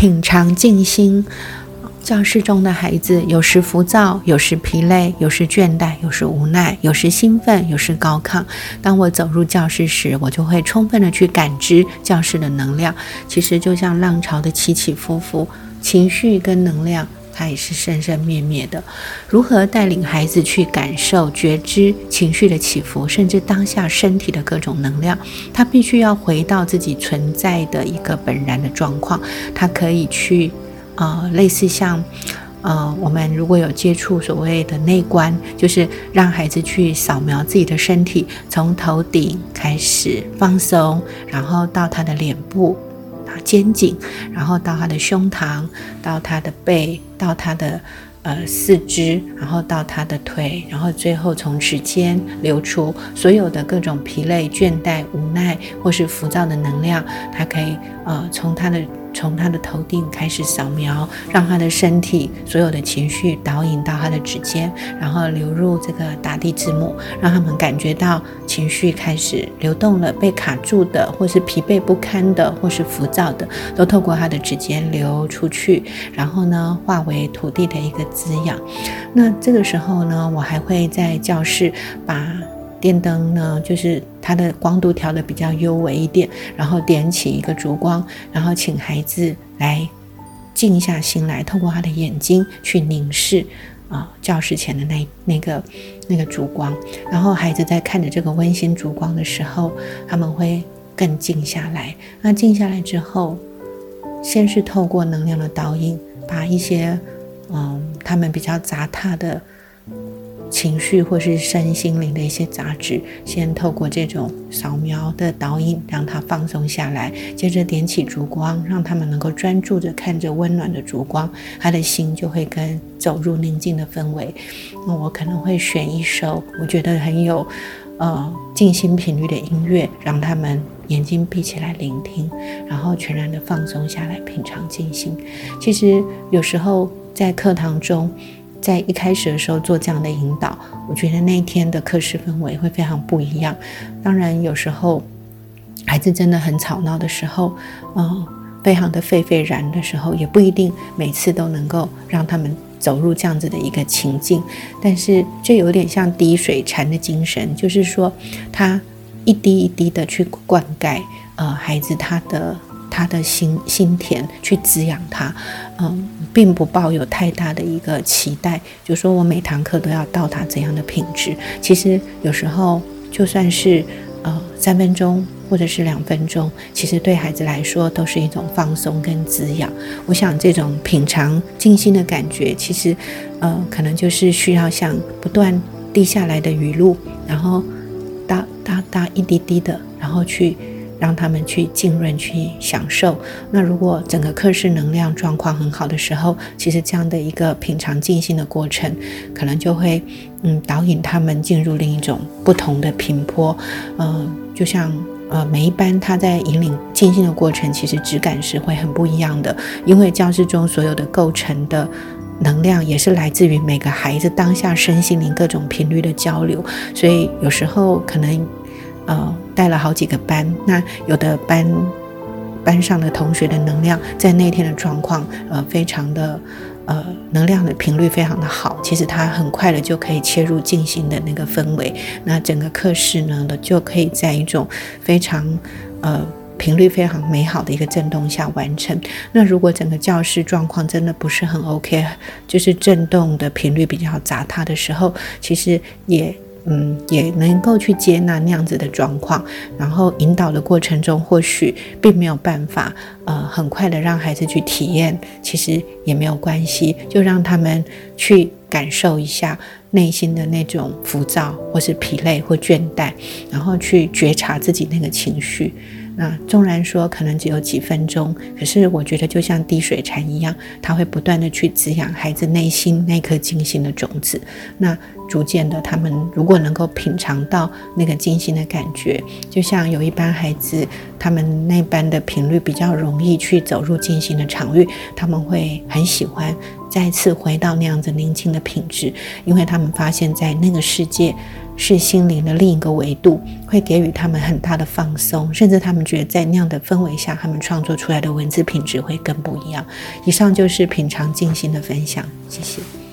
品尝静心。教室中的孩子有时浮躁，有时疲累，有时倦怠，有时无奈，有时兴奋，有时高亢。当我走入教室时，我就会充分的去感知教室的能量。其实就像浪潮的起起伏伏，情绪跟能量，它也是生生灭灭的。如何带领孩子去感受、觉知情绪的起伏，甚至当下身体的各种能量？他必须要回到自己存在的一个本然的状况，他可以去。呃，类似像，呃，我们如果有接触所谓的内观，就是让孩子去扫描自己的身体，从头顶开始放松，然后到他的脸部、肩颈，然后到他的胸膛，到他的背，到他的呃四肢，然后到他的腿，然后最后从指尖流出所有的各种疲累、倦怠、无奈或是浮躁的能量，他可以呃从他的。从他的头顶开始扫描，让他的身体所有的情绪导引到他的指尖，然后流入这个打地字母，让他们感觉到情绪开始流动了，被卡住的，或是疲惫不堪的，或是浮躁的，都透过他的指尖流出去，然后呢，化为土地的一个滋养。那这个时候呢，我还会在教室把。电灯呢，就是它的光度调的比较幽微一点，然后点起一个烛光，然后请孩子来静下心来，透过他的眼睛去凝视啊教室前的那那个那个烛光，然后孩子在看着这个温馨烛光的时候，他们会更静下来。那静下来之后，先是透过能量的导引，把一些嗯他们比较杂沓的。情绪或是身心灵的一些杂质，先透过这种扫描的导引，让它放松下来。接着点起烛光，让他们能够专注着看着温暖的烛光，他的心就会跟走入宁静的氛围。那我可能会选一首我觉得很有呃静心频率的音乐，让他们眼睛闭起来聆听，然后全然的放松下来，品尝静心。其实有时候在课堂中。在一开始的时候做这样的引导，我觉得那一天的课室氛围会非常不一样。当然，有时候孩子真的很吵闹的时候，嗯，非常的沸沸然的时候，也不一定每次都能够让他们走入这样子的一个情境。但是，这有点像滴水禅的精神，就是说，他一滴一滴的去灌溉，呃，孩子他的。他的心心田去滋养他，嗯，并不抱有太大的一个期待，就说我每堂课都要到达怎样的品质。其实有时候就算是呃三分钟或者是两分钟，其实对孩子来说都是一种放松跟滋养。我想这种品尝静心的感觉，其实呃可能就是需要像不断滴下来的雨露，然后哒哒哒一滴滴的，然后去。让他们去浸润、去享受。那如果整个课室能量状况很好的时候，其实这样的一个品尝静心的过程，可能就会嗯导引他们进入另一种不同的频波。嗯，就像呃每一班他在引领静心的过程，其实质感是会很不一样的，因为教室中所有的构成的能量也是来自于每个孩子当下身心灵各种频率的交流，所以有时候可能。呃，带了好几个班，那有的班班上的同学的能量在那天的状况，呃，非常的呃，能量的频率非常的好，其实他很快的就可以切入静心的那个氛围，那整个课室呢，就可以在一种非常呃频率非常美好的一个震动下完成。那如果整个教室状况真的不是很 OK，就是震动的频率比较杂沓的时候，其实也。嗯，也能够去接纳那样子的状况，然后引导的过程中，或许并没有办法，呃，很快的让孩子去体验，其实也没有关系，就让他们去感受一下内心的那种浮躁，或是疲累或倦怠，然后去觉察自己那个情绪。那纵然说可能只有几分钟，可是我觉得就像滴水禅一样，它会不断的去滋养孩子内心那颗静心的种子。那逐渐的，他们如果能够品尝到那个静心的感觉，就像有一班孩子，他们那班的频率比较容易去走入静心的场域，他们会很喜欢再次回到那样子宁静的品质，因为他们发现，在那个世界是心灵的另一个维度，会给予他们很大的放松，甚至他们觉得在那样的氛围下，他们创作出来的文字品质会更不一样。以上就是品尝静心的分享，谢谢。